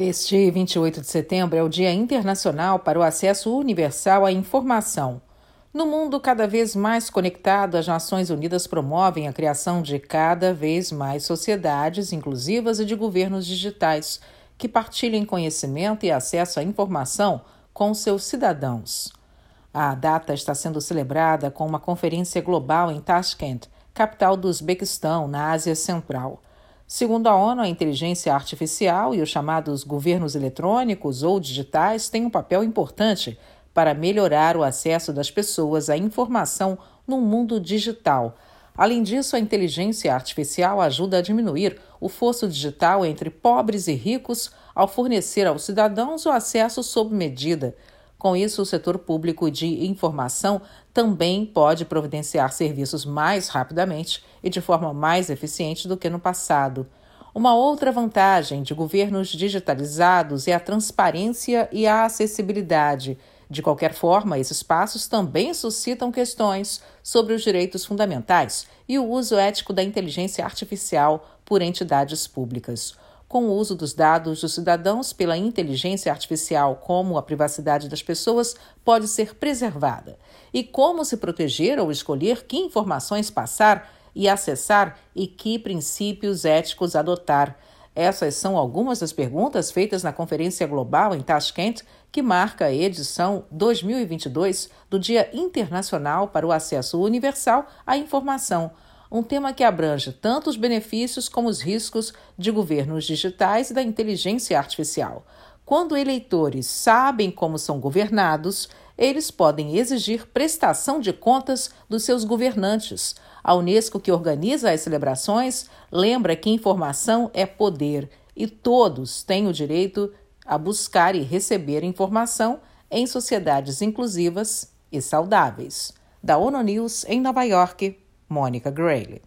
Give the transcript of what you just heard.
Este 28 de setembro é o Dia Internacional para o Acesso Universal à Informação. No mundo cada vez mais conectado, as Nações Unidas promovem a criação de cada vez mais sociedades inclusivas e de governos digitais que partilhem conhecimento e acesso à informação com seus cidadãos. A data está sendo celebrada com uma conferência global em Tashkent, capital do Uzbequistão, na Ásia Central. Segundo a ONU, a inteligência artificial e os chamados governos eletrônicos ou digitais têm um papel importante para melhorar o acesso das pessoas à informação no mundo digital. Além disso, a inteligência artificial ajuda a diminuir o fosso digital entre pobres e ricos ao fornecer aos cidadãos o acesso sob medida. Com isso, o setor público de informação também pode providenciar serviços mais rapidamente e de forma mais eficiente do que no passado. Uma outra vantagem de governos digitalizados é a transparência e a acessibilidade. De qualquer forma, esses passos também suscitam questões sobre os direitos fundamentais e o uso ético da inteligência artificial por entidades públicas com o uso dos dados dos cidadãos pela inteligência artificial, como a privacidade das pessoas pode ser preservada, e como se proteger ou escolher que informações passar e acessar e que princípios éticos adotar. Essas são algumas das perguntas feitas na Conferência Global em Tashkent, que marca a edição 2022 do Dia Internacional para o Acesso Universal à Informação um tema que abrange tanto os benefícios como os riscos de governos digitais e da inteligência artificial. Quando eleitores sabem como são governados, eles podem exigir prestação de contas dos seus governantes. A Unesco, que organiza as celebrações, lembra que informação é poder e todos têm o direito a buscar e receber informação em sociedades inclusivas e saudáveis. Da ONU News, em Nova York, Monica Grayley.